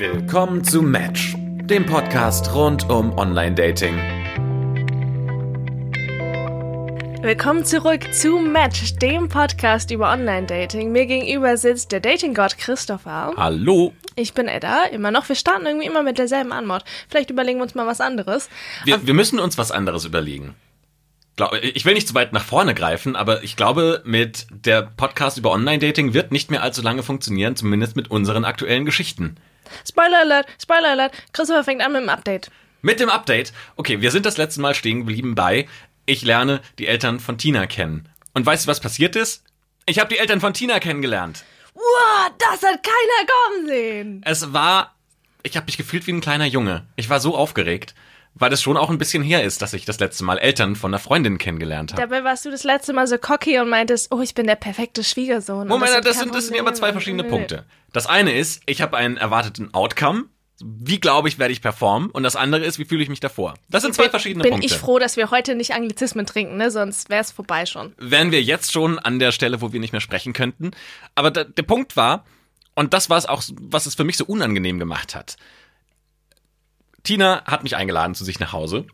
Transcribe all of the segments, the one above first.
Willkommen zu Match, dem Podcast rund um Online-Dating. Willkommen zurück zu Match, dem Podcast über Online-Dating. Mir gegenüber sitzt der Dating-Gott Christopher. Hallo. Ich bin Edda, immer noch. Wir starten irgendwie immer mit derselben Anmod. Vielleicht überlegen wir uns mal was anderes. Wir, wir müssen uns was anderes überlegen. Ich will nicht zu weit nach vorne greifen, aber ich glaube, mit der Podcast über Online-Dating wird nicht mehr allzu lange funktionieren, zumindest mit unseren aktuellen Geschichten. Spoiler Alert, Spoiler Alert. Christopher fängt an mit dem Update. Mit dem Update? Okay, wir sind das letzte Mal stehen geblieben bei ich lerne die Eltern von Tina kennen. Und weißt du, was passiert ist? Ich habe die Eltern von Tina kennengelernt. Wow, das hat keiner kommen sehen. Es war, ich habe mich gefühlt wie ein kleiner Junge. Ich war so aufgeregt, weil es schon auch ein bisschen her ist, dass ich das letzte Mal Eltern von einer Freundin kennengelernt habe. Dabei warst du das letzte Mal so cocky und meintest, oh, ich bin der perfekte Schwiegersohn. Moment, das, das sind, das sind aber zwei verschiedene Punkte. Das eine ist, ich habe einen erwarteten Outcome wie glaube ich, werde ich performen? Und das andere ist, wie fühle ich mich davor? Das sind zwei bin, verschiedene bin Punkte. Bin ich froh, dass wir heute nicht Anglizismen trinken, ne? Sonst wäre es vorbei schon. Wären wir jetzt schon an der Stelle, wo wir nicht mehr sprechen könnten. Aber da, der Punkt war, und das war es auch, was es für mich so unangenehm gemacht hat. Tina hat mich eingeladen zu sich nach Hause.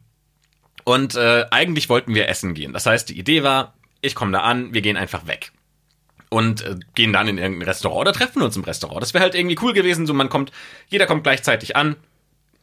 Und äh, eigentlich wollten wir essen gehen. Das heißt, die Idee war, ich komme da an, wir gehen einfach weg und äh, gehen dann in irgendein Restaurant oder treffen uns im Restaurant. Das wäre halt irgendwie cool gewesen, so man kommt, jeder kommt gleichzeitig an,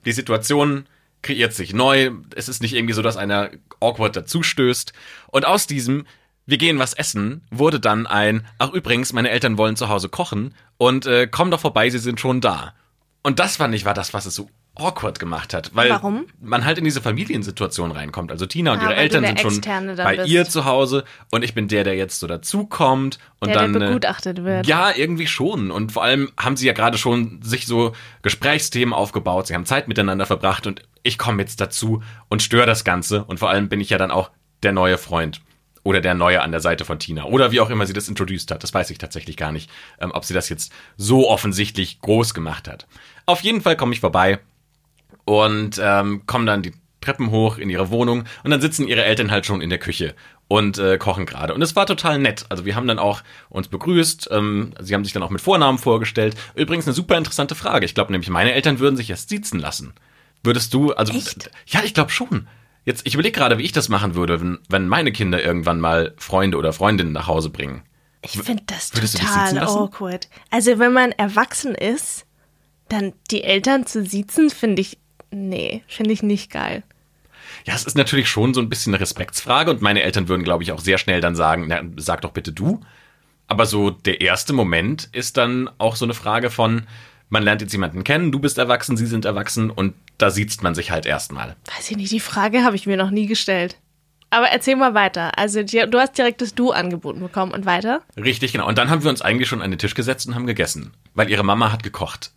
die Situation kreiert sich neu, es ist nicht irgendwie so, dass einer awkward dazustößt und aus diesem wir gehen was essen, wurde dann ein, ach übrigens, meine Eltern wollen zu Hause kochen und äh, komm doch vorbei, sie sind schon da. Und das fand ich war das, was es so awkward gemacht hat, weil Warum? man halt in diese Familiensituation reinkommt. Also Tina und Ah, ihre Eltern sind der schon bei bist. ihr zu Hause und ich bin der, der jetzt so dazukommt und Der, der dann äh, begutachtet wird. Ja, irgendwie schon und vor allem haben sie ja gerade schon sich so Gesprächsthemen aufgebaut, sie haben Zeit miteinander verbracht und ich komme jetzt dazu und störe das Ganze und vor allem bin ich ja dann auch der neue Freund oder der Neue an der Seite von Tina. Oder wie auch immer sie das introduced hat. Das weiß ich tatsächlich gar nicht, ähm, ob sie das jetzt so offensichtlich groß gemacht hat. Auf jeden Fall komme ich vorbei und ähm, kommen dann die Treppen hoch in ihre Wohnung und dann sitzen ihre Eltern halt schon in der Küche und äh, kochen gerade. Und es war total nett. Also wir haben dann auch uns begrüßt. Ähm, sie haben sich dann auch mit Vornamen vorgestellt. Übrigens eine super interessante Frage. Ich glaube nämlich, meine Eltern würden sich erst siezen lassen. Würdest du, also Echt? ja, ich glaube schon. Jetzt, ich überlege gerade, wie ich das machen würde, wenn, wenn meine Kinder irgendwann mal Freunde oder Freundinnen nach Hause bringen. Ich finde das total awkward. Also wenn man erwachsen ist, dann die Eltern zu siezen, finde ich, nee, finde ich nicht geil. Ja, es ist natürlich schon so ein bisschen eine Respektsfrage und meine Eltern würden, glaube ich, auch sehr schnell dann sagen, na, sag doch bitte du. Aber so der erste Moment ist dann auch so eine Frage von, man lernt jetzt jemanden kennen, du bist erwachsen, sie sind erwachsen und da sieht man sich halt erstmal. Weiß ich nicht, die Frage habe ich mir noch nie gestellt. Aber erzähl mal weiter. Also du hast direkt das Du angeboten bekommen und weiter? Richtig, genau. Und dann haben wir uns eigentlich schon an den Tisch gesetzt und haben gegessen, weil ihre Mama hat gekocht.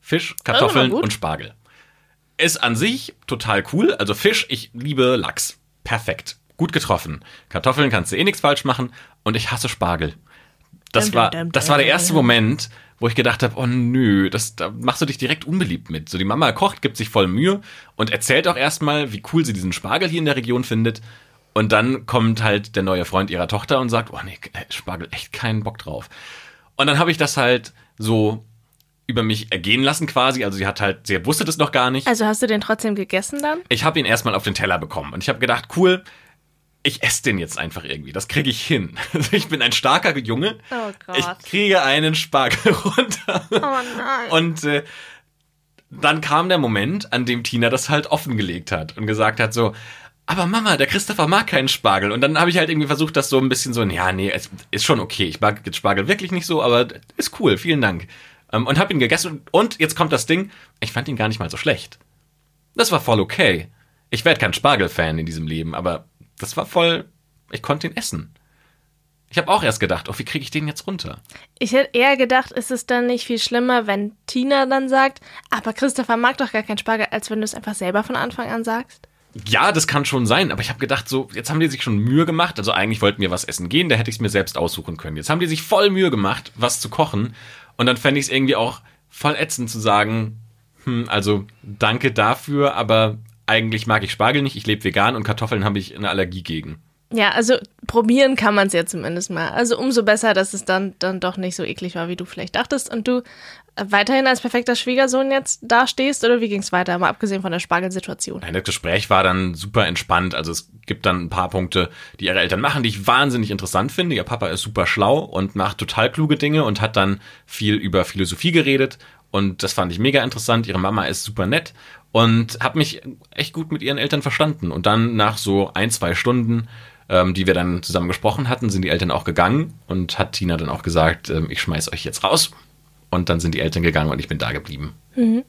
Fisch, Kartoffeln und Spargel. Ist an sich total cool. Also Fisch, ich liebe Lachs. Perfekt. Gut getroffen. Kartoffeln kannst du eh nichts falsch machen. Und ich hasse Spargel. Das war, das war der erste Moment, wo ich gedacht habe, oh nö, das, da machst du dich direkt unbeliebt mit. So die Mama kocht, gibt sich voll Mühe und erzählt auch erstmal, wie cool sie diesen Spargel hier in der Region findet. Und dann kommt halt der neue Freund ihrer Tochter und sagt, oh nee, äh, Spargel, echt keinen Bock drauf. Und dann habe ich das halt so über mich ergehen lassen quasi. Also sie hat halt, sie wusste das noch gar nicht. Also hast du den trotzdem gegessen dann? Ich habe ihn erstmal auf den Teller bekommen und ich habe gedacht, cool, ich esse den jetzt einfach irgendwie. Das kriege ich hin. Also ich bin ein starker Junge. Oh Gott. Ich kriege einen Spargel runter. Oh nein. Und äh, dann kam der Moment, an dem Tina das halt offengelegt hat und gesagt hat so, aber Mama, der Christopher mag keinen Spargel. Und dann habe ich halt irgendwie versucht, das so ein bisschen so, ja, nee, es ist schon okay. Ich mag jetzt Spargel wirklich nicht so, aber ist cool, vielen Dank. Ähm, und habe ihn gegessen. Und jetzt kommt das Ding, ich fand ihn gar nicht mal so schlecht. Das war voll okay. Ich werde kein Spargel-Fan in diesem Leben, aber das war voll, ich konnte ihn essen. Ich habe auch erst gedacht, oh, wie kriege ich den jetzt runter? Ich hätte eher gedacht, ist es dann nicht viel schlimmer, wenn Tina dann sagt, aber Christopher mag doch gar keinen Spargel, als wenn du es einfach selber von Anfang an sagst? Ja, das kann schon sein, aber ich habe gedacht, so, jetzt haben die sich schon Mühe gemacht. Also eigentlich wollten wir was essen gehen, da hätte ich es mir selbst aussuchen können. Jetzt haben die sich voll Mühe gemacht, was zu kochen. Und dann fände ich es irgendwie auch voll ätzend zu sagen, hm, also danke dafür, aber eigentlich mag ich Spargel nicht, ich lebe vegan und Kartoffeln habe ich eine Allergie gegen. Ja, also probieren kann man es ja zumindest mal. Also umso besser, dass es dann, dann doch nicht so eklig war, wie du vielleicht dachtest. Und du äh, weiterhin als perfekter Schwiegersohn jetzt dastehst oder wie ging es weiter, mal abgesehen von der Spargelsituation? Nein, das Gespräch war dann super entspannt. Also es gibt dann ein paar Punkte, die ihre Eltern machen, die ich wahnsinnig interessant finde. Ihr Papa ist super schlau und macht total kluge Dinge und hat dann viel über Philosophie geredet. Und das fand ich mega interessant. Ihre Mama ist super nett und habe mich echt gut mit ihren Eltern verstanden. Und dann nach so ein, zwei Stunden ähm, die wir dann zusammen gesprochen hatten, sind die Eltern auch gegangen und hat Tina dann auch gesagt, ähm, ich schmeiß euch jetzt raus. Und dann sind die Eltern gegangen und ich bin da geblieben. Mhm.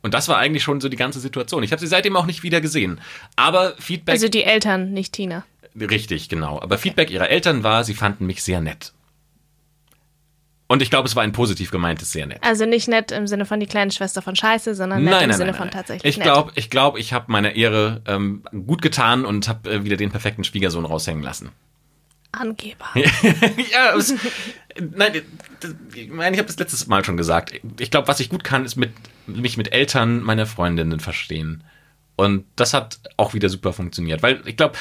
Und das war eigentlich schon so die ganze Situation. Ich habe sie seitdem auch nicht wieder gesehen. Aber Feedback. Also die Eltern, nicht Tina. Richtig, genau. Aber Feedback ihrer Eltern war, sie fanden mich sehr nett. Und ich glaube, es war ein positiv gemeintes sehr nett. Also nicht nett im Sinne von die kleine Schwester von Scheiße, sondern nett nein, im nein, Sinne nein, von nein. tatsächlich Ich glaube, ich, glaub, ich habe meiner Ehre ähm, gut getan und habe äh, wieder den perfekten Schwiegersohn raushängen lassen. Angeber. ja, es, nein, ich meine, ich habe das letztes Mal schon gesagt. Ich glaube, was ich gut kann, ist mit, mich mit Eltern meiner Freundinnen verstehen. Und das hat auch wieder super funktioniert. Weil ich glaube,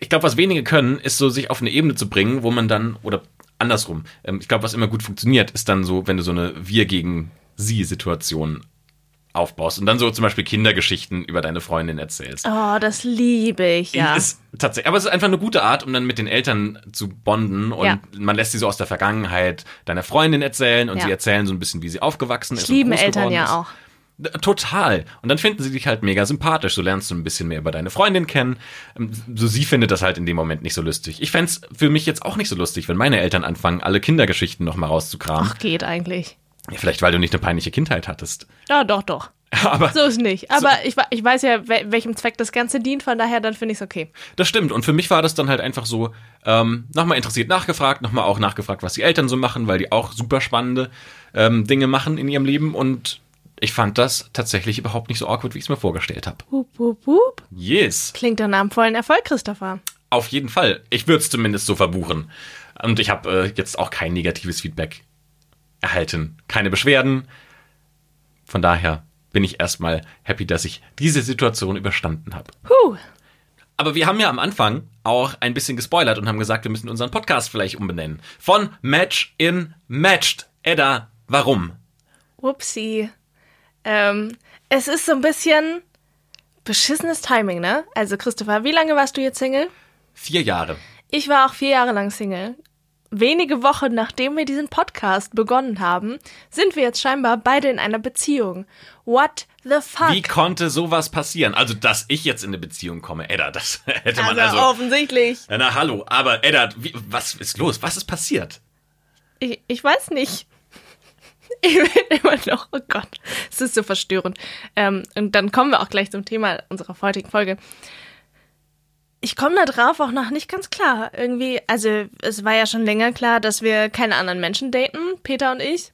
ich glaube, was wenige können, ist so, sich auf eine Ebene zu bringen, wo man dann, oder andersrum, ähm, ich glaube, was immer gut funktioniert, ist dann so, wenn du so eine Wir gegen Sie-Situation aufbaust und dann so zum Beispiel Kindergeschichten über deine Freundin erzählst. Oh, das liebe ich, ja. Ist tatsächlich, aber es ist einfach eine gute Art, um dann mit den Eltern zu bonden und Ja. man lässt sie so aus der Vergangenheit deiner Freundin erzählen und Ja. sie erzählen so ein bisschen, wie sie aufgewachsen ist. Ich und liebe groß Eltern ja ist. auch. Total. Und dann finden sie dich halt mega sympathisch. So lernst du ein bisschen mehr über deine Freundin kennen. Ähm, So sie findet das halt in dem Moment nicht so lustig. Ich fänd's für mich jetzt auch nicht so lustig, wenn meine Eltern anfangen, alle Kindergeschichten nochmal rauszukramen. Ach, geht eigentlich. Ja, vielleicht, weil du nicht eine peinliche Kindheit hattest. Ja, doch, doch. Aber So ist nicht. Aber ich, wa- ich weiß ja, wel- welchem Zweck das Ganze dient, von daher dann finde ich es okay. Das stimmt. Und für mich war das dann halt einfach so, ähm, nochmal interessiert nachgefragt, nochmal auch nachgefragt, was die Eltern so machen, weil die auch super spannende ähm, Dinge machen in ihrem Leben. Und ich fand das tatsächlich überhaupt nicht so awkward, wie ich es mir vorgestellt habe. Hup, hup, hup. Yes. Klingt nach einem vollen Erfolg, Christopher. Auf jeden Fall. Ich würde es zumindest so verbuchen. Und ich habe äh, jetzt auch kein negatives Feedback erhalten. Keine Beschwerden. Von daher bin ich erstmal happy, dass ich diese Situation überstanden habe. Huh. Aber wir haben ja am Anfang auch ein bisschen gespoilert und haben gesagt, wir müssen unseren Podcast vielleicht umbenennen. Von Match in Matched. Edda, warum? Upsi. Ähm, es ist so ein bisschen beschissenes Timing, ne? Also, Christopher, wie lange warst du jetzt Single? Vier Jahre. Ich war auch vier Jahre lang Single. Wenige Wochen nachdem wir diesen Podcast begonnen haben, sind wir jetzt scheinbar beide in einer Beziehung. What the fuck? Wie konnte sowas passieren? Also, dass ich jetzt in eine Beziehung komme, Edda, das hätte man also, also. offensichtlich. Ja, Na, hallo, aber Edda, wie, was ist los? Was ist passiert? Ich, ich weiß nicht. Ich bin immer noch, ist so verstörend. Ähm, und dann kommen wir auch gleich zum Thema unserer heutigen Folge. Ich komme da drauf auch noch nicht ganz klar. Irgendwie, also es war ja schon länger klar, dass wir keine anderen Menschen daten, Peter und ich.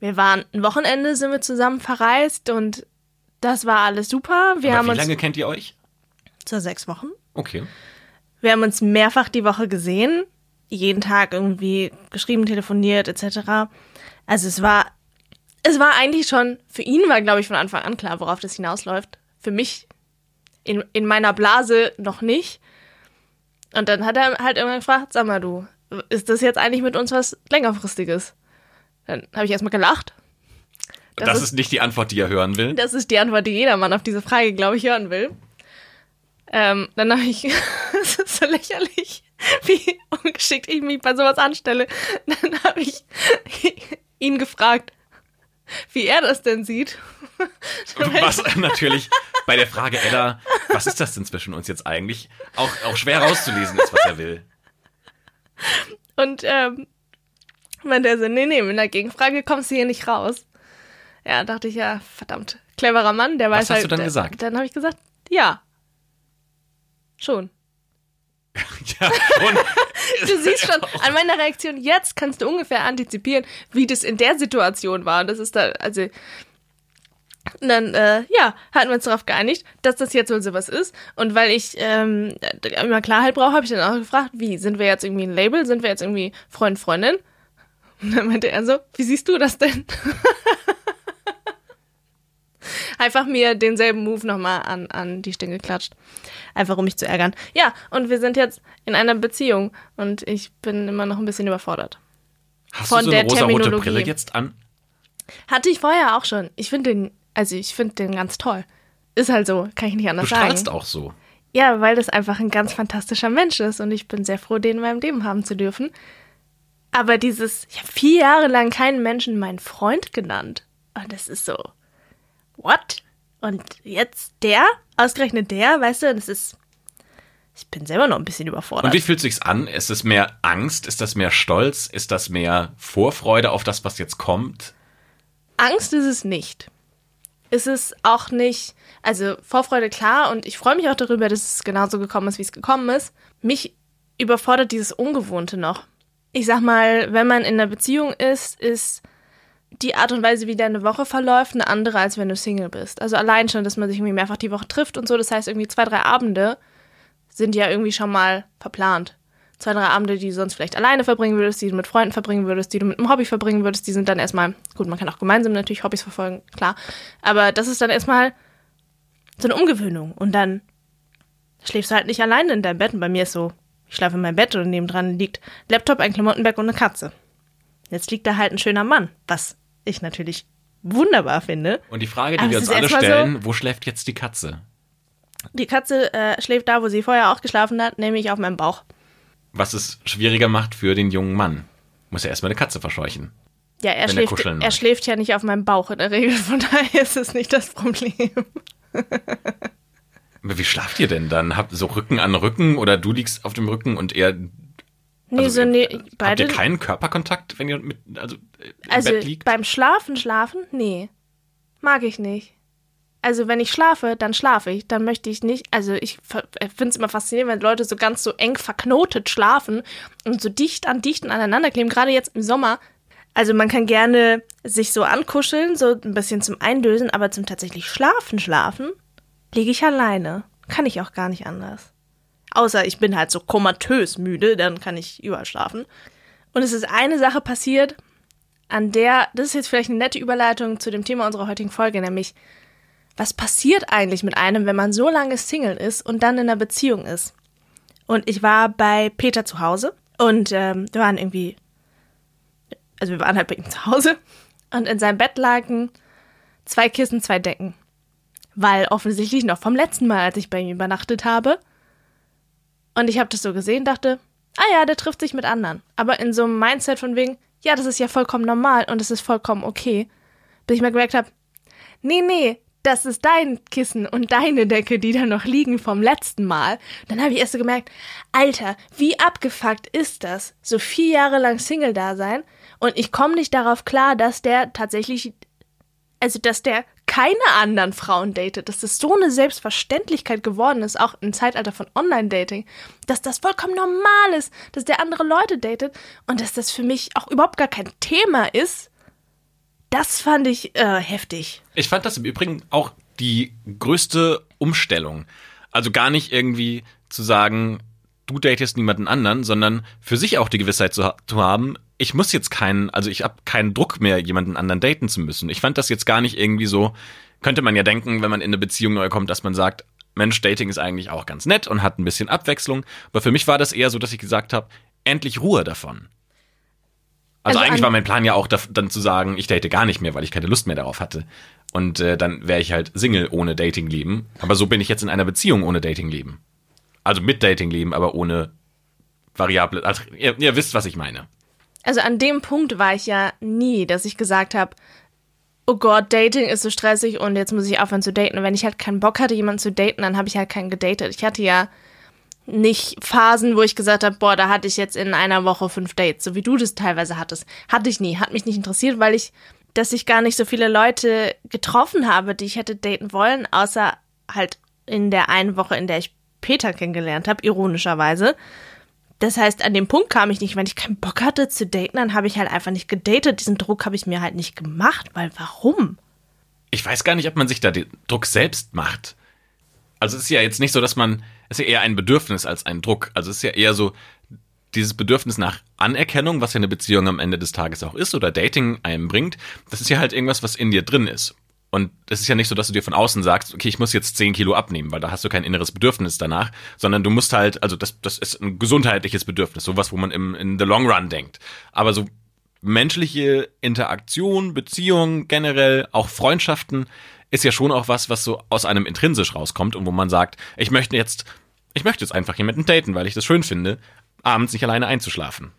Wir waren ein Wochenende, sind wir zusammen verreist und das war alles super. Wir Aber haben wie uns lange kennt ihr euch? zu sechs Wochen. Okay. Wir haben uns mehrfach die Woche gesehen, jeden Tag irgendwie geschrieben, telefoniert etc. Also es war, es war eigentlich schon, für ihn war, glaube ich, von Anfang an klar, worauf das hinausläuft. Für mich in, in meiner Blase noch nicht. Und dann hat er halt irgendwann gefragt, sag mal du, ist das jetzt eigentlich mit uns was längerfristiges? Dann habe ich erstmal gelacht. Das, Das ist, ist- nicht die Antwort, die ihr hören will. Das ist die Antwort, die jedermann auf diese Frage, glaube ich, hören will. Ähm, dann habe ich, es ist so lächerlich, wie ungeschickt ich mich bei sowas anstelle. Dann habe ich ihn gefragt, wie er das denn sieht. Was natürlich bei der Frage, Edda, was ist das denn zwischen uns jetzt eigentlich, auch, auch schwer rauszulesen ist, was er will. Und ähm, meinte er so, nee, nee, mit einer Gegenfrage kommst du hier nicht raus. Ja, dachte ich, ja, verdammt, cleverer Mann, der Was weiß hast halt. du dann der- gesagt? Dann habe ich gesagt, ja. Schon. Ja, und Du siehst schon, an meiner Reaktion jetzt kannst du ungefähr antizipieren, wie das in der Situation war. Und das ist da, also. Und dann, äh, ja, hatten wir uns darauf geeinigt, dass das jetzt wohl sowas ist. Und weil ich ähm, immer Klarheit brauche, habe ich dann auch gefragt, wie, sind wir jetzt irgendwie ein Label? Sind wir jetzt irgendwie Freund, Freundin? Und dann meinte er so, wie siehst du das denn? Einfach mir denselben Move nochmal an, an die Stirn geklatscht. Einfach um mich zu ärgern. Ja, und wir sind jetzt in einer Beziehung und ich bin immer noch ein bisschen überfordert. Hast Von du so eine der rosarote Terminologie. Brille jetzt an? Hatte ich vorher auch schon. Ich finde den, also ich finde den ganz toll. Ist halt so, kann ich nicht Du anders sagen. strahlst auch so. Ja, weil das einfach ein ganz fantastischer Mensch ist und ich bin sehr froh, den in meinem Leben haben zu dürfen. Aber dieses, ich habe vier Jahre lang keinen Menschen meinen Freund genannt. Und das ist so, what? Und jetzt der? Ausgerechnet der, weißt du, das ist, ich bin selber noch ein bisschen überfordert. Und wie fühlt sich's an? Ist es mehr Angst? Ist das mehr Stolz? Ist das mehr Vorfreude auf das, was jetzt kommt? Angst ist es nicht. Es ist auch nicht, also Vorfreude klar und ich freue mich auch darüber, dass es genauso gekommen ist, wie es gekommen ist. Mich überfordert dieses Ungewohnte noch. Ich sag mal, wenn man in einer Beziehung ist, ist die Art und Weise, wie deine Woche verläuft, eine andere, als wenn du Single bist. Also allein schon, dass man sich irgendwie mehrfach die Woche trifft und so. Das heißt, irgendwie zwei, drei Abende sind ja irgendwie schon mal verplant. Zwei, drei Abende, die du sonst vielleicht alleine verbringen würdest, die du mit Freunden verbringen würdest, die du mit einem Hobby verbringen würdest, die sind dann erstmal, gut, man kann auch gemeinsam natürlich Hobbys verfolgen, klar. Aber das ist dann erstmal so eine Umgewöhnung. Und dann schläfst du halt nicht alleine in deinem Bett. Und bei mir ist so, ich schlafe in meinem Bett und nebendran liegt Laptop, ein Klamottenberg und eine Katze. Jetzt liegt da halt ein schöner Mann, was ich natürlich wunderbar finde. Und die Frage, die Aber wir es uns alle erstmal so- stellen, wo schläft jetzt die Katze? Die Katze äh, schläft da, wo sie vorher auch geschlafen hat, nämlich auf meinem Bauch. Was es schwieriger macht für den jungen Mann. Muss ja erstmal eine Katze verscheuchen. Ja, er er schläft, er mag. schläft ja nicht auf meinem Bauch in der Regel, von daher ist es nicht das Problem. Aber wie schlaft ihr denn dann? Habt so Rücken an Rücken oder du liegst auf dem Rücken und er. Nee, also, so nee, äh, Habt beide. ihr keinen Körperkontakt, wenn ihr mit, also, äh, im also Bett liegt? beim Schlafen, schlafen? Nee. Mag ich nicht. Also wenn ich schlafe, dann schlafe ich. Dann möchte ich nicht, also ich finde es immer faszinierend, wenn Leute so ganz so eng verknotet schlafen und so dicht an dicht aneinander kleben, gerade jetzt im Sommer. Also man kann gerne sich so ankuscheln, so ein bisschen zum Eindösen, aber zum tatsächlich Schlafen, schlafen, liege ich alleine. Kann ich auch gar nicht anders. Außer ich bin halt so komatös müde, dann kann ich überall schlafen. Und es ist eine Sache passiert, an der, das ist jetzt vielleicht eine nette Überleitung zu dem Thema unserer heutigen Folge, nämlich, was passiert eigentlich mit einem, wenn man so lange Single ist und dann in einer Beziehung ist? Und ich war bei Peter zu Hause und ähm, wir waren irgendwie, also wir waren halt bei ihm zu Hause und in seinem Bett lagen zwei Kissen, zwei Decken. Weil offensichtlich noch vom letzten Mal, als ich bei ihm übernachtet habe. Und ich habe das so gesehen, dachte, ah ja, der trifft sich mit anderen. Aber in so einem Mindset von wegen, ja, das ist ja vollkommen normal und es ist vollkommen okay. Bis ich mal gemerkt habe, nee, nee, das ist dein Kissen und deine Decke, die da noch liegen vom letzten Mal. Dann habe ich erst so gemerkt, Alter, wie abgefuckt ist das? So vier Jahre lang Single da sein und ich komme nicht darauf klar, dass der tatsächlich, also dass der keine anderen Frauen datet, dass das so eine Selbstverständlichkeit geworden ist, auch im Zeitalter von Online-Dating, dass das vollkommen normal ist, dass der andere Leute datet und dass das für mich auch überhaupt gar kein Thema ist. Das fand ich äh, heftig. Ich fand das im Übrigen auch die größte Umstellung. Also gar nicht irgendwie zu sagen, du datest niemanden anderen, sondern für sich auch die Gewissheit zu, zu haben, ich muss jetzt keinen, also ich habe keinen Druck mehr, jemanden anderen daten zu müssen. Ich fand das jetzt gar nicht irgendwie so, könnte man ja denken, wenn man in eine Beziehung neu kommt, dass man sagt, Mensch, Dating ist eigentlich auch ganz nett und hat ein bisschen Abwechslung. Aber für mich war das eher so, dass ich gesagt habe, endlich Ruhe davon. Also, Also eigentlich war mein Plan ja auch, dann zu sagen, ich date gar nicht mehr, weil ich keine Lust mehr darauf hatte. Und äh, dann wäre ich halt Single ohne Dating-Leben. Aber so bin ich jetzt in einer Beziehung ohne Dating-Leben. Also mit Dating-Leben, aber ohne Variable. Also, ihr, ihr wisst, was ich meine. Also an dem Punkt war ich ja nie, dass ich gesagt habe, oh Gott, Dating ist so stressig und jetzt muss ich aufhören zu daten. Und wenn ich halt keinen Bock hatte, jemanden zu daten, dann habe ich halt keinen gedatet. Ich hatte ja nicht Phasen, wo ich gesagt habe, boah, da hatte ich jetzt in einer Woche fünf Dates, so wie du das teilweise hattest. Hatte ich nie, hat mich nicht interessiert, weil ich, dass ich gar nicht so viele Leute getroffen habe, die ich hätte daten wollen, außer halt in der einen Woche, in der ich Peter kennengelernt habe, ironischerweise. Das heißt, an dem Punkt kam ich nicht, wenn ich keinen Bock hatte zu daten, dann habe ich halt einfach nicht gedatet. Diesen Druck habe ich mir halt nicht gemacht, weil warum? Ich weiß gar nicht, ob man sich da den Druck selbst macht. Also es ist ja jetzt nicht so, dass man, es ist ja eher ein Bedürfnis als ein Druck. Also es ist ja eher so dieses Bedürfnis nach Anerkennung, was ja eine Beziehung am Ende des Tages auch ist oder Dating einem bringt. Das ist ja halt irgendwas, was in dir drin ist. Und es ist ja nicht so, dass du dir von außen sagst, okay, ich muss jetzt 10 Kilo abnehmen, weil da hast du kein inneres Bedürfnis danach, sondern du musst halt, also das, das ist ein gesundheitliches Bedürfnis, sowas, wo man im, in the long run denkt. Aber so menschliche Interaktion, Beziehungen generell, auch Freundschaften, ist ja schon auch was, was so aus einem intrinsisch rauskommt und wo man sagt, ich möchte jetzt, ich möchte jetzt einfach jemanden daten, weil ich das schön finde, abends nicht alleine einzuschlafen.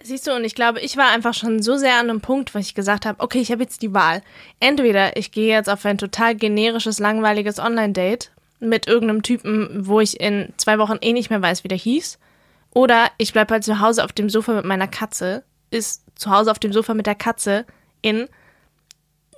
Siehst du, und ich glaube, ich war einfach schon so sehr an einem Punkt, wo ich gesagt habe, okay, ich habe jetzt die Wahl. Entweder ich gehe jetzt auf ein total generisches, langweiliges Online-Date mit irgendeinem Typen, wo ich in zwei Wochen eh nicht mehr weiß, wie der hieß. Oder ich bleibe halt zu Hause auf dem Sofa mit meiner Katze, ist zu Hause auf dem Sofa mit der Katze in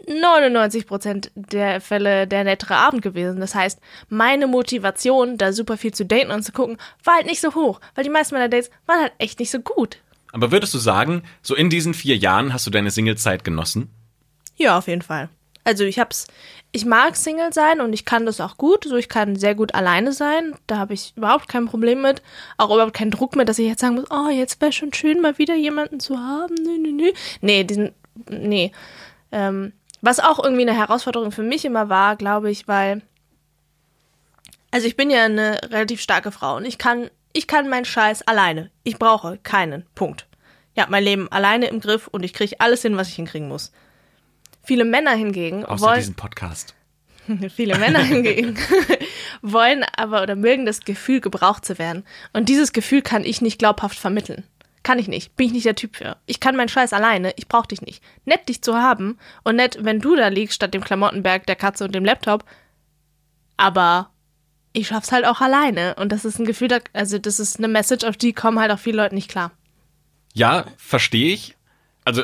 99 Prozent der Fälle der nettere Abend gewesen. Das heißt, meine Motivation, da super viel zu daten und zu gucken, war halt nicht so hoch, weil die meisten meiner Dates waren halt echt nicht so gut. Aber würdest du sagen, so in diesen vier Jahren hast du deine Singlezeit genossen? Ja, auf jeden Fall. Also ich hab's, ich mag Single sein und ich kann das auch gut. So, ich kann sehr gut alleine sein. Da habe ich überhaupt kein Problem mit. Auch überhaupt keinen Druck mit, dass ich jetzt sagen muss, oh, jetzt wäre schon schön, mal wieder jemanden zu haben. Nö, nö, nö. Nee, diesen, nee. Ähm, was auch irgendwie eine Herausforderung für mich immer war, glaube ich, weil, also ich bin ja eine relativ starke Frau und ich kann ich kann meinen Scheiß alleine. Ich brauche keinen. Punkt. Ich habe mein Leben alleine im Griff und ich kriege alles hin, was ich hinkriegen muss. Viele Männer hingegen Außer wollen, diesen Podcast. viele Männer hingegen wollen aber oder mögen das Gefühl, gebraucht zu werden. Und dieses Gefühl kann ich nicht glaubhaft vermitteln. Kann ich nicht. Bin ich nicht der Typ für. Ich kann meinen Scheiß alleine. Ich brauche dich nicht. Nett, dich zu haben. Und nett, wenn du da liegst, statt dem Klamottenberg, der Katze und dem Laptop. Aber ich schaff's halt auch alleine. Und das ist ein Gefühl, also das ist eine Message, auf die kommen halt auch viele Leute nicht klar. Ja, verstehe ich. Also,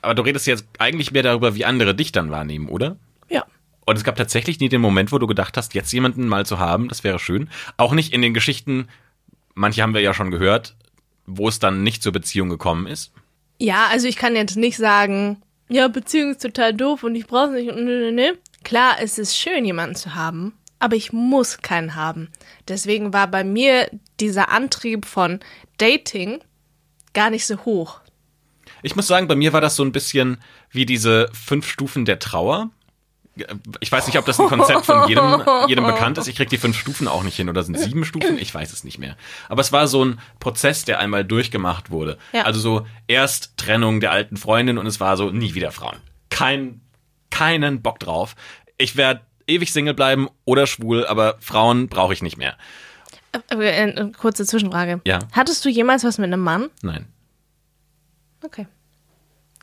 aber du redest jetzt eigentlich mehr darüber, wie andere dich dann wahrnehmen, oder? Ja. Und es gab tatsächlich nie den Moment, wo du gedacht hast, jetzt jemanden mal zu haben, das wäre schön. Auch nicht in den Geschichten, manche haben wir ja schon gehört, wo es dann nicht zur Beziehung gekommen ist. Ja, also ich kann jetzt nicht sagen, ja, Beziehung ist total doof und ich brauche nicht und ne, ne, ne. Klar, es ist schön, jemanden zu haben, aber ich muss keinen haben. Deswegen war bei mir dieser Antrieb von Dating gar nicht so hoch. Ich muss sagen, bei mir war das so ein bisschen wie diese fünf Stufen der Trauer. Ich weiß nicht, ob das ein Konzept von jedem, jedem bekannt ist. Ich krieg die fünf Stufen auch nicht hin. Oder sind sieben Stufen? Ich weiß es nicht mehr. Aber es war so ein Prozess, der einmal durchgemacht wurde. Ja. Also so erst Trennung der alten Freundin und es war so nie wieder Frauen. Kein, keinen Bock drauf. Ich werde ewig Single bleiben oder schwul, aber Frauen brauche ich nicht mehr. Eine äh, äh, kurze Zwischenfrage. Ja. Hattest du jemals was mit einem Mann? Nein. Okay.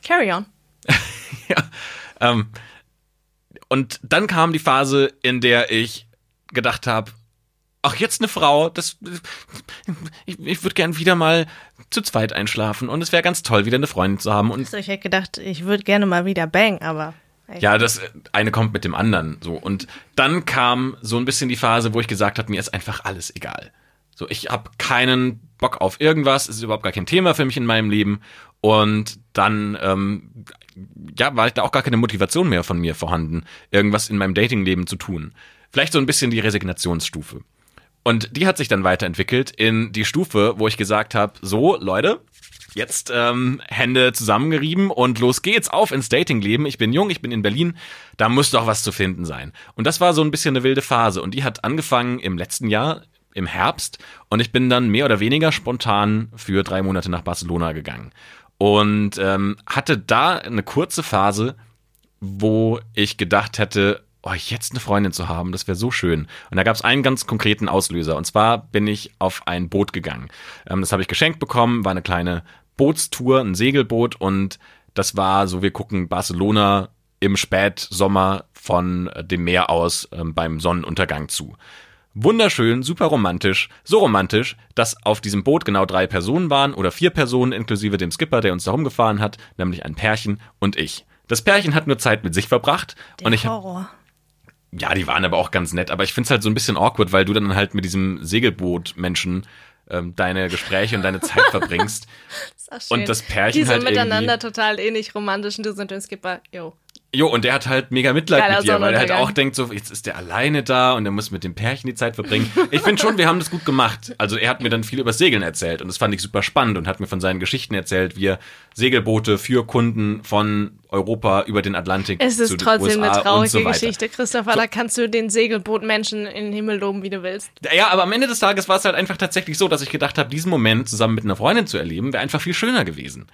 Carry on. ja. Ähm, und dann kam die Phase, in der ich gedacht habe, ach, jetzt eine Frau, das, ich, ich würde gern wieder mal zu zweit einschlafen und es wäre ganz toll, wieder eine Freundin zu haben. Und also ich hätte gedacht, ich würde gerne mal wieder bang, aber. Ja, das eine kommt mit dem anderen so und dann kam so ein bisschen die Phase, wo ich gesagt habe, mir ist einfach alles egal. So, ich habe keinen Bock auf irgendwas, es ist überhaupt gar kein Thema für mich in meinem Leben und dann ähm, ja, war da auch gar keine Motivation mehr von mir vorhanden, irgendwas in meinem Datingleben zu tun. Vielleicht so ein bisschen die Resignationsstufe. Und die hat sich dann weiterentwickelt in die Stufe, wo ich gesagt habe, so Leute, Jetzt ähm, Hände zusammengerieben und los geht's auf ins Datingleben. Ich bin jung, ich bin in Berlin, da muss doch was zu finden sein. Und das war so ein bisschen eine wilde Phase und die hat angefangen im letzten Jahr, im Herbst und ich bin dann mehr oder weniger spontan für drei Monate nach Barcelona gegangen und ähm, hatte da eine kurze Phase, wo ich gedacht hätte, oh, jetzt eine Freundin zu haben, das wäre so schön. Und da gab es einen ganz konkreten Auslöser. Und zwar bin ich auf ein Boot gegangen. Ähm, das habe ich geschenkt bekommen, war eine kleine Bootstour, ein Segelboot und das war so, wir gucken Barcelona im Spätsommer von dem Meer aus ähm, beim Sonnenuntergang zu. Wunderschön, super romantisch, so romantisch, dass auf diesem Boot genau drei Personen waren oder vier Personen inklusive dem Skipper, der uns da rumgefahren hat, nämlich ein Pärchen und ich. Das Pärchen hat nur Zeit mit sich verbracht der und ich Horror. Ja, die waren aber auch ganz nett, aber ich find's halt so ein bisschen awkward, weil du dann halt mit diesem Segelboot-Menschen ähm, deine Gespräche und deine Zeit verbringst. das und das Pärchen Die sind halt miteinander total ähnlich romantisch und du sind ein Skipper, yo. Jo, und der hat halt mega Mitleid Geiler mit dir, weil er halt auch denkt, so, jetzt ist der alleine da und er muss mit dem Pärchen die Zeit verbringen. Ich finde schon, wir haben das gut gemacht. Also er hat mir dann viel über Segeln erzählt und das fand ich super spannend und hat mir von seinen Geschichten erzählt, wie er Segelboote für Kunden von Europa über den Atlantik Es ist zu trotzdem USA eine traurige so. Geschichte, Christopher. Da kannst du den Segelbootmenschen in den Himmel loben, wie du willst. Ja, aber am Ende des Tages war es halt einfach tatsächlich so, dass ich gedacht habe, diesen Moment zusammen mit einer Freundin zu erleben, wäre einfach viel schöner gewesen.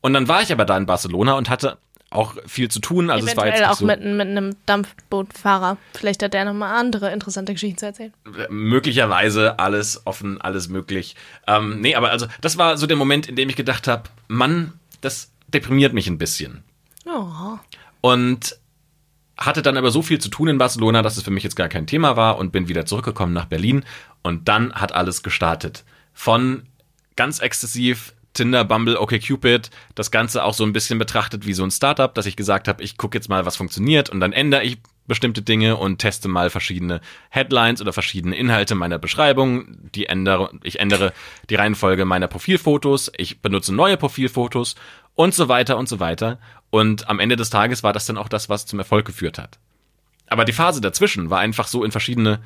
Und dann war ich aber da in Barcelona und hatte auch viel zu tun. Also es war jetzt Eventuell auch so, mit, mit einem Dampfbootfahrer. Vielleicht hat der nochmal andere interessante Geschichten zu erzählen. möglicherweise alles offen, alles möglich. Ähm, nee, aber also das war so der Moment, in dem ich gedacht habe, Mann, das deprimiert mich ein bisschen. Oh. Und hatte dann aber so viel zu tun in Barcelona, dass es für mich jetzt gar kein Thema war und bin wieder zurückgekommen nach Berlin. Und dann hat alles gestartet. Von ganz exzessiv Tinder, Bumble, OkCupid, das Ganze auch so ein bisschen betrachtet wie so ein Startup, dass ich gesagt habe, ich gucke jetzt mal, was funktioniert und dann ändere ich bestimmte Dinge und teste mal verschiedene Headlines oder verschiedene Inhalte meiner Beschreibung. Die ändere, ich ändere die Reihenfolge meiner Profilfotos, ich benutze neue Profilfotos und so weiter und so weiter. Und am Ende des Tages war das dann auch das, was zum Erfolg geführt hat. Aber die Phase dazwischen war einfach so in verschiedene,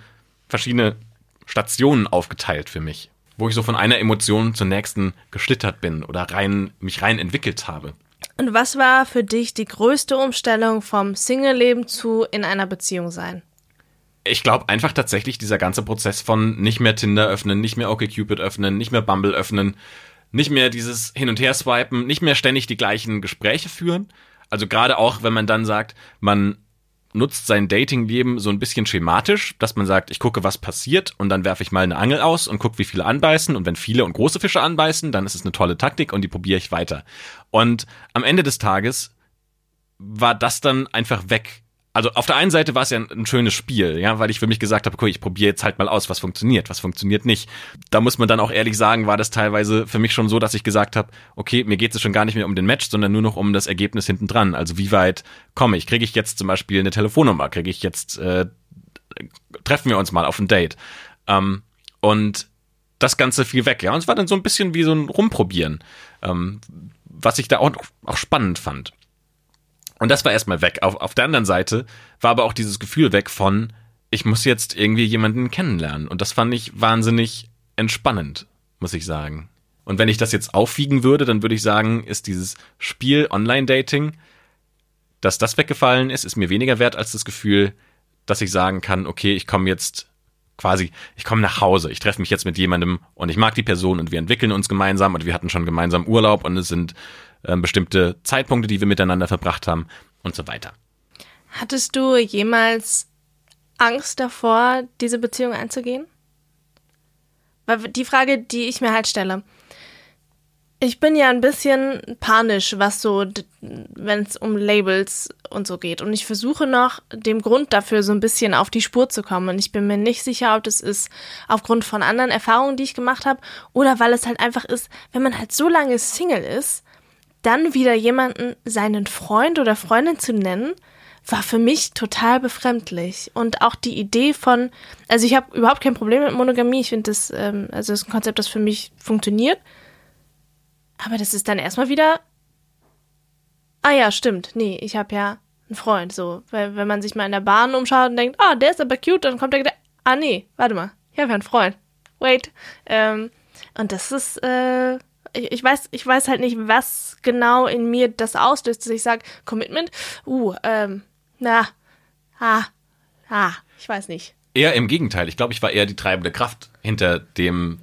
verschiedene Stationen aufgeteilt für mich, wo ich so von einer Emotion zur nächsten geschlittert bin oder rein, mich rein entwickelt habe. Und was war für dich die größte Umstellung vom Single-Leben zu in einer Beziehung sein? Ich glaube einfach tatsächlich dieser ganze Prozess von nicht mehr Tinder öffnen, nicht mehr OkCupid öffnen, nicht mehr Bumble öffnen, nicht mehr dieses Hin- und Her-Swipen, nicht mehr ständig die gleichen Gespräche führen. Also gerade auch, wenn man dann sagt, man nutzt sein Datingleben so ein bisschen schematisch, dass man sagt, ich gucke, was passiert und dann werfe ich mal eine Angel aus und gucke, wie viele anbeißen und wenn viele und große Fische anbeißen, dann ist es eine tolle Taktik und die probiere ich weiter. Und am Ende des Tages war das dann einfach weg. Also auf der einen Seite war es ja ein, ein schönes Spiel, ja, weil ich für mich gesagt habe, okay, ich probiere jetzt halt mal aus, was funktioniert, was funktioniert nicht. Da muss man dann auch ehrlich sagen, war das teilweise für mich schon so, dass ich gesagt habe, okay, mir geht es schon gar nicht mehr um den Match, sondern nur noch um das Ergebnis hinten dran. Also wie weit komme ich? Kriege ich jetzt zum Beispiel eine Telefonnummer? Kriege ich jetzt, äh, treffen wir uns mal auf ein Date? Ähm, und das Ganze fiel weg, ja. Und es war dann so ein bisschen wie so ein Rumprobieren, ähm, was ich da auch, auch spannend fand. Und das war erstmal weg. Auf, auf der anderen Seite war aber auch dieses Gefühl weg von, ich muss jetzt irgendwie jemanden kennenlernen. Und das fand ich wahnsinnig entspannend, muss ich sagen. Und wenn ich das jetzt aufwiegen würde, dann würde ich sagen, ist dieses Spiel Online-Dating, dass das weggefallen ist, ist mir weniger wert als das Gefühl, dass ich sagen kann, okay, ich komme jetzt quasi, ich komme nach Hause, ich treffe mich jetzt mit jemandem und ich mag die Person und wir entwickeln uns gemeinsam und wir hatten schon gemeinsam Urlaub und es sind äh, bestimmte Zeitpunkte, die wir miteinander verbracht haben und so weiter. Hattest du jemals Angst davor, diese Beziehung einzugehen? Weil die Frage, die ich mir halt stelle. Ich bin ja ein bisschen panisch, was so, wenn es um Labels und so geht. Und ich versuche noch, dem Grund dafür so ein bisschen auf die Spur zu kommen. Und ich bin mir nicht sicher, ob das ist aufgrund von anderen Erfahrungen, die ich gemacht habe, oder weil es halt einfach ist, wenn man halt so lange Single ist, dann wieder jemanden seinen Freund oder Freundin zu nennen, war für mich total befremdlich. Und auch die Idee von, also ich habe überhaupt kein Problem mit Monogamie. Ich finde das, ähm, also das ist ein Konzept, das für mich funktioniert. Aber das ist dann erstmal wieder, ah ja, stimmt, nee, ich habe ja einen Freund. So, weil wenn man sich mal in der Bahn umschaut und denkt, ah, der ist aber cute, dann kommt der, ah nee, warte mal, ich habe ja einen Freund. Wait. Ähm, und das ist, äh, ich, weiß, ich weiß halt nicht, was genau in mir das auslöst, dass ich sage, Commitment, uh, ähm, na, ah, ah, ich weiß nicht. Eher im Gegenteil. Ich glaube, ich war eher die treibende Kraft hinter dem,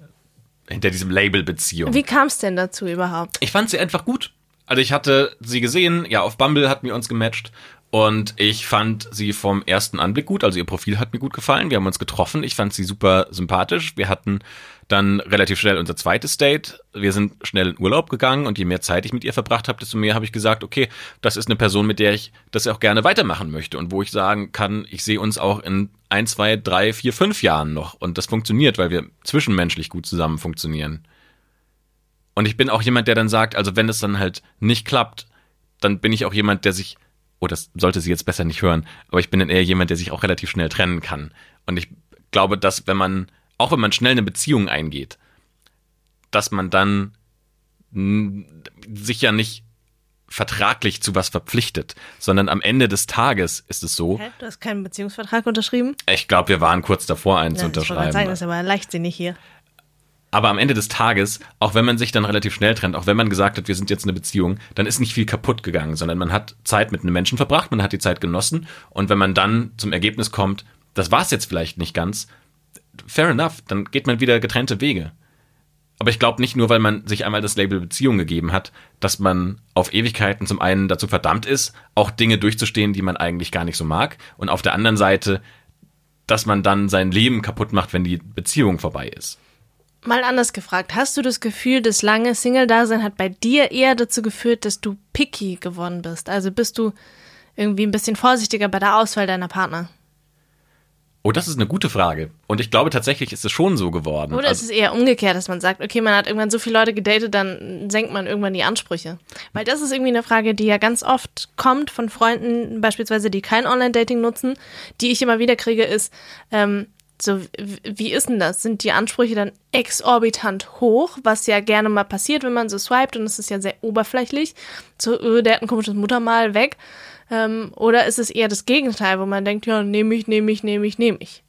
hinter diesem Label Beziehung. Wie kam es denn dazu überhaupt? Ich fand sie einfach gut. Also ich hatte sie gesehen, ja, auf Bumble hatten wir uns gematcht und ich fand sie vom ersten Anblick gut. Also ihr Profil hat mir gut gefallen. Wir haben uns getroffen. Ich fand sie super sympathisch. Wir hatten dann relativ schnell unser zweites Date. Wir sind schnell in Urlaub gegangen und je mehr Zeit ich mit ihr verbracht habe, desto mehr habe ich gesagt, okay, das ist eine Person, mit der ich das auch gerne weitermachen möchte und wo ich sagen kann, ich sehe uns auch in ein, zwei, drei, vier, fünf Jahren noch. Und das funktioniert, weil wir zwischenmenschlich gut zusammen funktionieren. Und ich bin auch jemand, der dann sagt, also wenn es dann halt nicht klappt, dann bin ich auch jemand, der sich, oh, das sollte sie jetzt besser nicht hören, aber ich bin dann eher jemand, der sich auch relativ schnell trennen kann. Und ich glaube, dass wenn man, auch wenn man schnell eine Beziehung eingeht, dass man dann sich ja nicht vertraglich zu was verpflichtet, sondern am Ende des Tages ist es so. Hä? Du hast keinen Beziehungsvertrag unterschrieben? Ich glaube, wir waren kurz davor, einen Ja, zu Ich wollte unterschreiben. gerade sagen, das ist aber leichtsinnig hier. Aber am Ende des Tages, auch wenn man sich dann relativ schnell trennt, auch wenn man gesagt hat, wir sind jetzt eine Beziehung, dann ist nicht viel kaputt gegangen, sondern man hat Zeit mit einem Menschen verbracht, man hat die Zeit genossen und wenn man dann zum Ergebnis kommt, das war's jetzt vielleicht nicht ganz, fair enough, dann geht man wieder getrennte Wege. Aber ich glaube nicht nur, weil man sich einmal das Label Beziehung gegeben hat, dass man auf Ewigkeiten zum einen dazu verdammt ist, auch Dinge durchzustehen, die man eigentlich gar nicht so mag, und auf der anderen Seite, dass man dann sein Leben kaputt macht, wenn die Beziehung vorbei ist. Mal anders gefragt, hast du das Gefühl, das lange Single-Dasein hat bei dir eher dazu geführt, dass du picky geworden bist? Also bist du irgendwie ein bisschen vorsichtiger bei der Auswahl deiner Partner? Oh, das ist eine gute Frage. Und ich glaube tatsächlich ist es schon so geworden. Oder Also- ist es eher umgekehrt, dass man sagt, okay, man hat irgendwann so viele Leute gedatet, dann senkt man irgendwann die Ansprüche? Weil das ist irgendwie eine Frage, die ja ganz oft kommt von Freunden, beispielsweise, die kein Online-Dating nutzen, die ich immer wieder kriege, ist, ähm, so, wie ist denn das? Sind die Ansprüche dann exorbitant hoch, was ja gerne mal passiert, wenn man so swiped und es ist ja sehr oberflächlich. So, öh, der hat ein komisches Muttermal weg. Ähm, oder ist es eher das Gegenteil, wo man denkt, ja, nehme ich, nehme ich, nehme ich, nehme ich.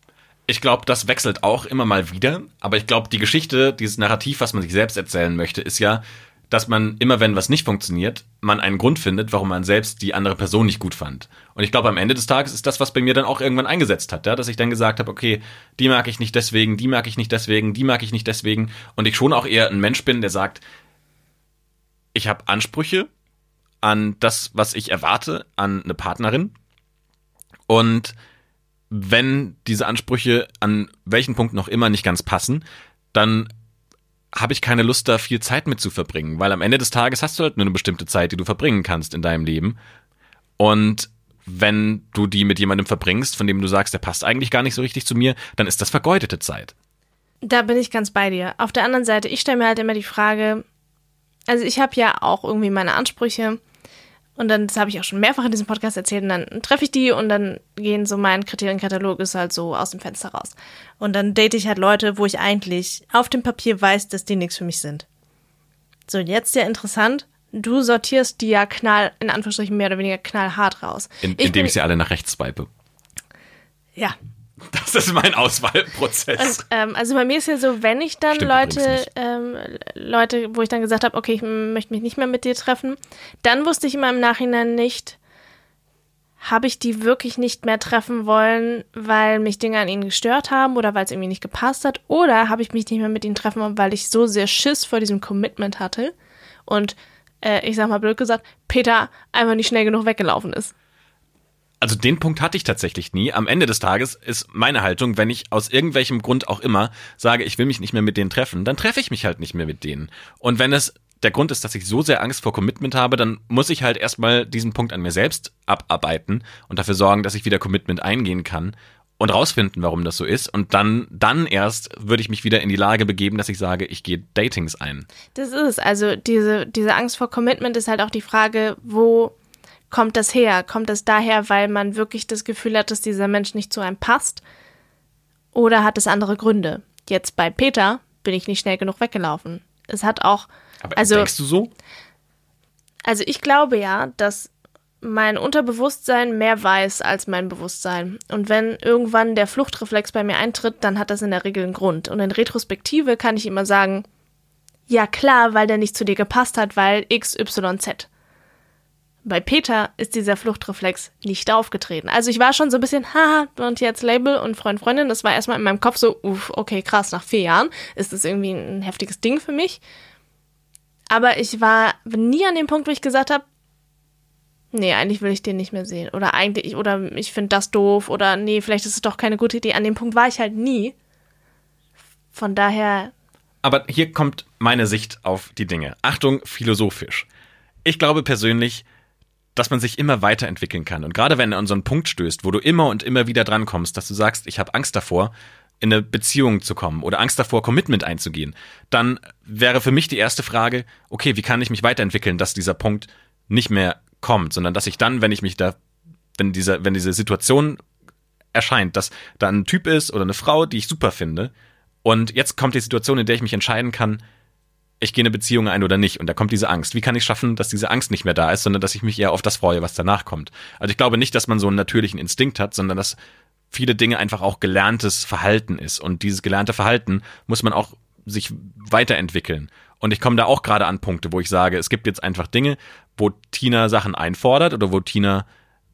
ich glaube, das wechselt auch immer mal wieder. Aber ich glaube, die Geschichte, dieses Narrativ, was man sich selbst erzählen möchte, ist ja, dass man immer, wenn was nicht funktioniert, man einen Grund findet, warum man selbst die andere Person nicht gut fand. Und ich glaube, am Ende des Tages ist das, was bei mir dann auch irgendwann eingesetzt hat, ja? dass ich dann gesagt habe, okay, die mag ich nicht deswegen, die mag ich nicht deswegen, die mag ich nicht deswegen. Und ich schon auch eher ein Mensch bin, der sagt, ich habe Ansprüche an das, was ich erwarte, an eine Partnerin. Und wenn diese Ansprüche an welchen Punkt noch immer nicht ganz passen, dann habe ich keine Lust, da viel Zeit mit zu verbringen, weil am Ende des Tages hast du halt nur eine bestimmte Zeit, die du verbringen kannst in deinem Leben. Und wenn du die mit jemandem verbringst, von dem du sagst, der passt eigentlich gar nicht so richtig zu mir, dann ist das vergeudete Zeit. Da bin ich ganz bei dir. Auf der anderen Seite, ich stelle mir halt immer die Frage, also ich habe ja auch irgendwie meine Ansprüche und dann, das habe ich auch schon mehrfach in diesem Podcast erzählt, und dann treffe ich die und dann gehen so mein Kriterienkatalog ist halt so aus dem Fenster raus. Und dann date ich halt Leute, wo ich eigentlich auf dem Papier weiß, dass die nichts für mich sind. So, jetzt ja interessant, du sortierst die ja knall, in Anführungsstrichen mehr oder weniger knallhart raus. In, Ich indem bin- ich sie alle nach rechts swipe. Ja, Das ist mein Auswahlprozess. Und, ähm, also bei mir ist ja so, wenn ich dann Stimmt Leute, ähm, Leute, wo ich dann gesagt habe, okay, ich möchte mich nicht mehr mit dir treffen, dann wusste ich immer im Nachhinein nicht, habe ich die wirklich nicht mehr treffen wollen, weil mich Dinge an ihnen gestört haben oder weil es irgendwie nicht gepasst hat, oder habe ich mich nicht mehr mit ihnen treffen wollen, weil ich so sehr Schiss vor diesem Commitment hatte und äh, ich sag mal blöd gesagt, Peter einfach nicht schnell genug weggelaufen ist. Also den Punkt hatte ich tatsächlich nie. Am Ende des Tages ist meine Haltung, wenn ich aus irgendwelchem Grund auch immer sage, ich will mich nicht mehr mit denen treffen, dann treffe ich mich halt nicht mehr mit denen. Und wenn es der Grund ist, dass ich so sehr Angst vor Commitment habe, dann muss ich halt erstmal diesen Punkt an mir selbst abarbeiten und dafür sorgen, dass ich wieder Commitment eingehen kann und rausfinden, warum das so ist. Und dann, dann erst würde ich mich wieder in die Lage begeben, dass ich sage, ich gehe Datings ein. Das ist es. Also diese, diese Angst vor Commitment ist halt auch die Frage, wo kommt das her? Kommt das daher, weil man wirklich das Gefühl hat, dass dieser Mensch nicht zu einem passt? Oder hat es andere Gründe? Jetzt bei Peter bin ich nicht schnell genug weggelaufen. Es hat auch, Aber also, denkst du so? also ich glaube ja, dass mein Unterbewusstsein mehr weiß als mein Bewusstsein. Und wenn irgendwann der Fluchtreflex bei mir eintritt, dann hat das in der Regel einen Grund. Und in Retrospektive kann ich immer sagen, ja klar, weil der nicht zu dir gepasst hat, weil XYZ. Bei Peter ist dieser Fluchtreflex nicht aufgetreten. Also ich war schon so ein bisschen, haha, und jetzt Label und Freund, Freundin. Das war erstmal in meinem Kopf so, uff, okay, krass, nach vier Jahren ist das irgendwie ein heftiges Ding für mich. Aber ich war nie an dem Punkt, wo ich gesagt habe, nee, eigentlich will ich den nicht mehr sehen. Oder eigentlich, oder ich finde das doof. Oder nee, vielleicht ist es doch keine gute Idee. An dem Punkt war ich halt nie. Von daher, Aber hier kommt meine Sicht auf die Dinge. Achtung, philosophisch. Ich glaube persönlich, dass man sich immer weiterentwickeln kann. Und gerade wenn du an so einen Punkt stößt, wo du immer und immer wieder drankommst, dass du sagst, ich habe Angst davor, in eine Beziehung zu kommen oder Angst davor, Commitment einzugehen, dann wäre für mich die erste Frage, okay, wie kann ich mich weiterentwickeln, dass dieser Punkt nicht mehr kommt, sondern dass ich dann, wenn ich mich da, wenn diese, wenn diese Situation erscheint, dass da ein Typ ist oder eine Frau, die ich super finde, und jetzt kommt die Situation, in der ich mich entscheiden kann, ich gehe eine Beziehung ein oder nicht. Und da kommt diese Angst. Wie kann ich schaffen, dass diese Angst nicht mehr da ist, sondern dass ich mich eher auf das freue, was danach kommt? Also ich glaube nicht, dass man so einen natürlichen Instinkt hat, sondern dass viele Dinge einfach auch gelerntes Verhalten ist. Und dieses gelernte Verhalten muss man auch sich weiterentwickeln. Und ich komme da auch gerade an Punkte, wo ich sage, es gibt jetzt einfach Dinge, wo Tina Sachen einfordert oder wo Tina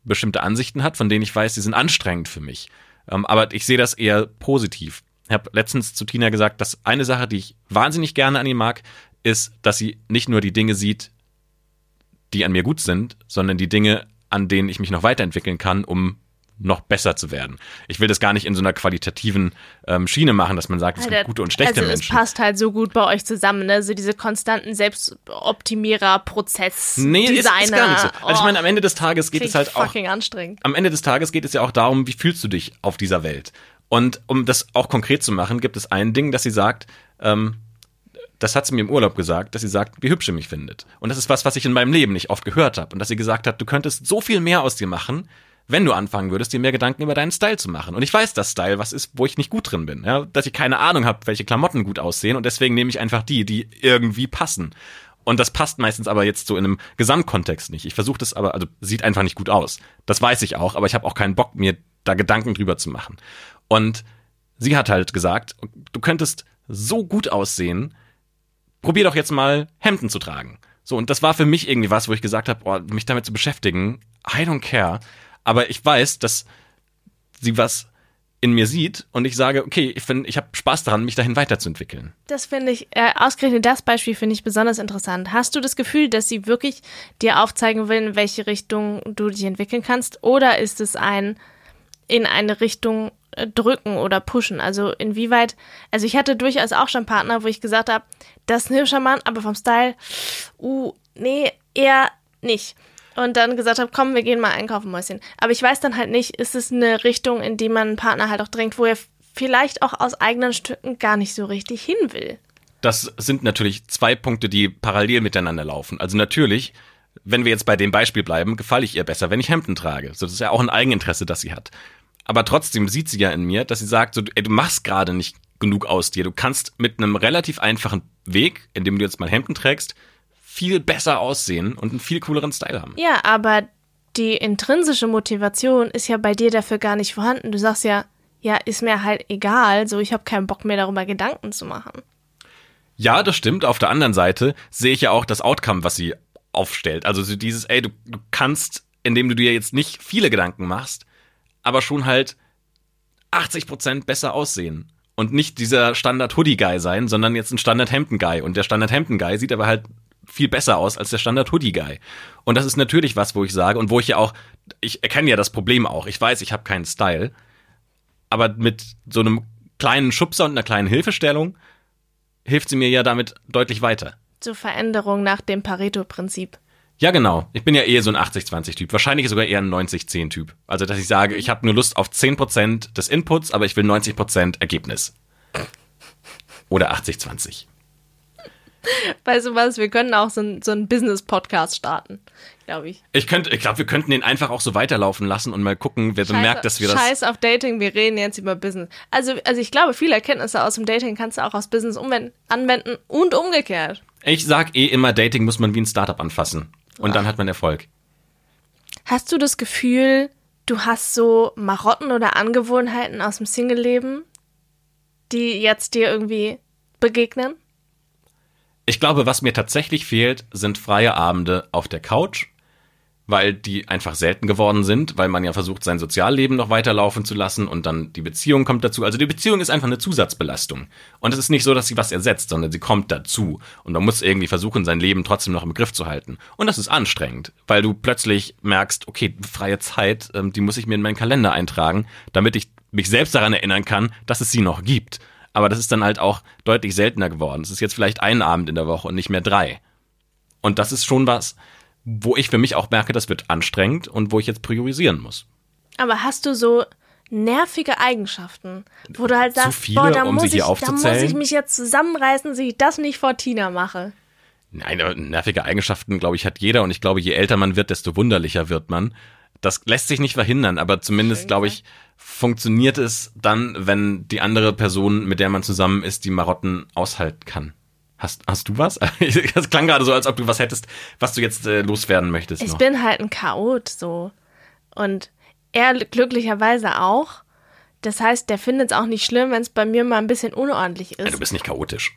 bestimmte Ansichten hat, von denen ich weiß, die sind anstrengend für mich. Ähm, aber ich sehe das eher positiv. Ich habe letztens zu Tina gesagt, dass eine Sache, die ich wahnsinnig gerne an ihr mag, ist, dass sie nicht nur die Dinge sieht, die an mir gut sind, sondern die Dinge, an denen ich mich noch weiterentwickeln kann, um noch besser zu werden. Ich will das gar nicht in so einer qualitativen ähm, Schiene machen, dass man sagt, es Alter, gibt gute und schlechte also Menschen. es passt halt so gut bei euch zusammen, ne? So diese konstanten Selbstoptimierer, Prozess, Nee, ist, Designer. ist gar nicht so. Also ich meine, am Ende des Tages geht es halt auch fucking anstrengend. am Ende des Tages geht es ja auch darum, wie fühlst du dich auf dieser Welt? Und um das auch konkret zu machen, gibt es ein Ding, dass sie sagt, ähm, das hat sie mir im Urlaub gesagt, dass sie sagt, wie hübsch sie mich findet. Und das ist was, was ich in meinem Leben nicht oft gehört habe. Und dass sie gesagt hat, du könntest so viel mehr aus dir machen, wenn du anfangen würdest, dir mehr Gedanken über deinen Style zu machen. Und ich weiß, dass Style was ist, wo ich nicht gut drin bin. Ja? Dass ich keine Ahnung habe, welche Klamotten gut aussehen. Und deswegen nehme ich einfach die, die irgendwie passen. Und das passt meistens aber jetzt so in einem Gesamtkontext nicht. Ich versuche das aber, also sieht einfach nicht gut aus. Das weiß ich auch, aber ich habe auch keinen Bock, mir da Gedanken drüber zu machen. Und sie hat halt gesagt, du könntest so gut aussehen, probier doch jetzt mal Hemden zu tragen. So, und das war für mich irgendwie was, wo ich gesagt habe, oh, mich damit zu beschäftigen, I don't care. Aber ich weiß, dass sie was in mir sieht und ich sage, okay, ich finde, ich habe Spaß daran, mich dahin weiterzuentwickeln. Das finde ich, äh, ausgerechnet das Beispiel finde ich besonders interessant. Hast du das Gefühl, dass sie wirklich dir aufzeigen will, in welche Richtung du dich entwickeln kannst? Oder ist es ein in eine Richtung drücken oder pushen? Also inwieweit, also ich hatte durchaus auch schon Partner, wo ich gesagt habe, das ist ein hübscher Mann, aber vom Style, uh, nee, eher nicht. Und dann gesagt habe, komm, wir gehen mal einkaufen, Mäuschen. Aber ich weiß dann halt nicht, ist es eine Richtung, in die man einen Partner halt auch drängt, wo er vielleicht auch aus eigenen Stücken gar nicht so richtig hin will. Das sind natürlich zwei Punkte, die parallel miteinander laufen. Also natürlich, wenn wir jetzt bei dem Beispiel bleiben, gefalle ich ihr besser, wenn ich Hemden trage. So, das ist ja auch ein Eigeninteresse, das sie hat. Aber trotzdem sieht sie ja in mir, dass sie sagt, so, ey, du machst gerade nicht genug aus dir. Du kannst mit einem relativ einfachen Weg, indem du jetzt mal Hemden trägst, viel besser aussehen und einen viel cooleren Style haben. Ja, aber die intrinsische Motivation ist ja bei dir dafür gar nicht vorhanden. Du sagst ja, ja, ist mir halt egal, so ich habe keinen Bock mehr darüber Gedanken zu machen. Ja, das stimmt. Auf der anderen Seite sehe ich ja auch das Outcome, was sie aufstellt. Also so dieses, ey, du, du kannst, indem du dir jetzt nicht viele Gedanken machst, aber schon halt 80% besser aussehen. Und nicht dieser Standard-Hoodie-Guy sein, sondern jetzt ein Standard-Hemden-Guy. Und der Standard-Hemden-Guy sieht aber halt viel besser aus als der Standard-Hoodie-Guy. Und das ist natürlich was, wo ich sage, und wo ich ja auch, ich erkenne ja das Problem auch. Ich weiß, ich habe keinen Style. Aber mit so einem kleinen Schubser und einer kleinen Hilfestellung hilft sie mir ja damit deutlich weiter. Zur Veränderung nach dem Pareto-Prinzip. Ja, genau. Ich bin ja eher so ein 80-20-Typ. Wahrscheinlich sogar eher ein 90-10-Typ. Also, dass ich sage, ich habe nur Lust auf 10% des Inputs, aber ich will 90% Ergebnis. Oder 80-20. Weißt du was, wir können auch so einen so einen Business-Podcast starten, glaube ich. Ich ich glaube, wir könnten den einfach auch so weiterlaufen lassen und mal gucken, wer bemerkt, dass wir das. Scheiß auf Dating, wir reden jetzt über Business. Also, also ich glaube, viele Erkenntnisse aus dem Dating kannst du auch aus Business anwenden und umgekehrt. Ich sag eh immer, Dating muss man wie ein Startup anfassen. Und dann hat man Erfolg. Hast du das Gefühl, du hast so Marotten oder Angewohnheiten aus dem Single-Leben, die jetzt dir irgendwie begegnen? Ich glaube, was mir tatsächlich fehlt, sind freie Abende auf der Couch, weil die einfach selten geworden sind, weil man ja versucht, sein Sozialleben noch weiterlaufen zu lassen und dann die Beziehung kommt dazu. Also die Beziehung ist einfach eine Zusatzbelastung. Und es ist nicht so, dass sie was ersetzt, sondern sie kommt dazu. Und man muss irgendwie versuchen, sein Leben trotzdem noch im Griff zu halten. Und das ist anstrengend, weil du plötzlich merkst, okay, freie Zeit, ähm, die muss ich mir in meinen Kalender eintragen, damit ich mich selbst daran erinnern kann, dass es sie noch gibt. Aber das ist dann halt auch deutlich seltener geworden. Es ist jetzt vielleicht ein Abend in der Woche und nicht mehr drei. Und das ist schon was, wo ich für mich auch merke, das wird anstrengend und wo ich jetzt priorisieren muss. Aber hast du so nervige Eigenschaften, wo du halt Zu sagst, viele, boah, da, um muss ich, da muss ich mich jetzt zusammenreißen, dass ich das nicht vor Tina mache. Nein, nervige Eigenschaften, glaube ich, hat jeder. Und ich glaube, je älter man wird, desto wunderlicher wird man. Das lässt sich nicht verhindern, aber zumindest, glaube ich, funktioniert es dann, wenn die andere Person, mit der man zusammen ist, die Marotten aushalten kann. Hast, hast du was? Das klang gerade so, als ob du was hättest, was du jetzt äh, loswerden möchtest. Ich noch. bin halt ein Chaot so. Und er glücklicherweise auch. Das heißt, der findet es auch nicht schlimm, wenn es bei mir mal ein bisschen unordentlich ja, ist. du bist nicht chaotisch.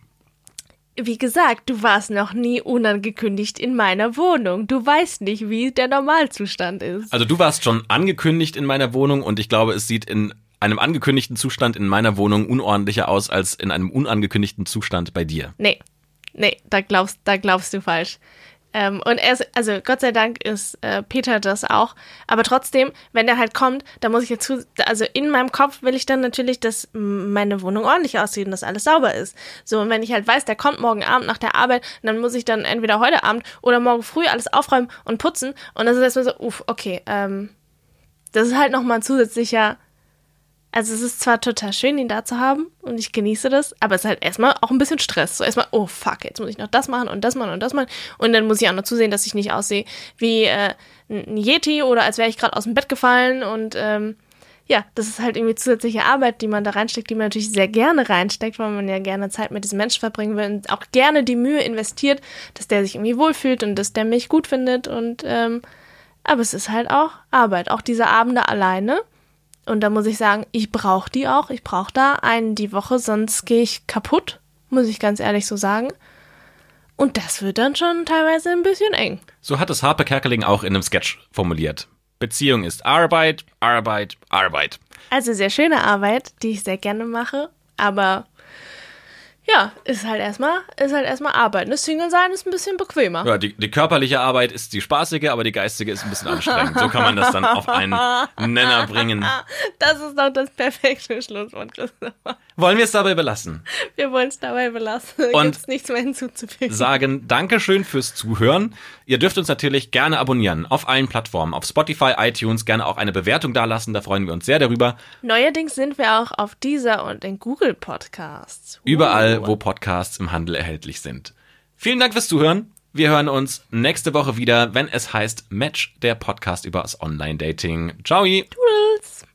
Wie gesagt, du warst noch nie unangekündigt in meiner Wohnung. Du weißt nicht, wie der Normalzustand ist. Also du warst schon angekündigt in meiner Wohnung und ich glaube, es sieht in einem angekündigten Zustand in meiner Wohnung unordentlicher aus als in einem unangekündigten Zustand bei dir. Nee, nee, da glaubst, da glaubst du falsch. Ähm, und er ist, also Gott sei Dank ist äh, Peter das auch. Aber trotzdem, wenn der halt kommt, da muss ich jetzt zu, also in meinem Kopf will ich dann natürlich, dass meine Wohnung ordentlich aussieht und dass alles sauber ist. So, und wenn ich halt weiß, der kommt morgen Abend nach der Arbeit, dann muss ich dann entweder heute Abend oder morgen früh alles aufräumen und putzen. Und das ist erstmal so, uff, okay, ähm, das ist halt nochmal ein zusätzlicher also es ist zwar total schön, ihn da zu haben und ich genieße das, aber es ist halt erstmal auch ein bisschen Stress. So erstmal, oh fuck, jetzt muss ich noch das machen und das machen und das machen. Und dann muss ich auch noch zusehen, dass ich nicht aussehe wie äh, ein Yeti oder als wäre ich gerade aus dem Bett gefallen. Und ähm, ja, das ist halt irgendwie zusätzliche Arbeit, die man da reinsteckt, die man natürlich sehr gerne reinsteckt, weil man ja gerne Zeit mit diesem Menschen verbringen will und auch gerne die Mühe investiert, dass der sich irgendwie wohlfühlt und dass der mich gut findet. Und ähm, aber es ist halt auch Arbeit, auch diese Abende alleine. Und da muss ich sagen, ich brauche die auch. Ich brauche da einen die Woche, sonst gehe ich kaputt, muss ich ganz ehrlich so sagen. Und das wird dann schon teilweise ein bisschen eng. So hat es Harpe Kerkeling auch in einem Sketch formuliert. Beziehung ist Arbeit, Arbeit, Arbeit. Also sehr schöne Arbeit, die ich sehr gerne mache, aber ja, ist halt erstmal, ist halt erstmal Arbeit. Ne? Single sein ist ein bisschen bequemer. Ja, die, die körperliche Arbeit ist die spaßige, aber die geistige ist ein bisschen anstrengend. So kann man das dann auf einen Nenner bringen. Das ist doch das perfekte Schlusswort, Christopher. Wollen wir es dabei belassen? Wir wollen es dabei belassen. Und Gibt es nichts mehr hinzuzufügen. Sagen Dankeschön fürs Zuhören. Ihr dürft uns natürlich gerne abonnieren auf allen Plattformen, auf Spotify, iTunes, gerne auch eine Bewertung dalassen, da freuen wir uns sehr darüber. Neuerdings sind wir auch auf dieser und in Google Podcasts. Überall, wo Podcasts im Handel erhältlich sind. Vielen Dank fürs Zuhören. Wir hören uns nächste Woche wieder, wenn es heißt Match, der Podcast über das Online-Dating. Ciao! Toodles.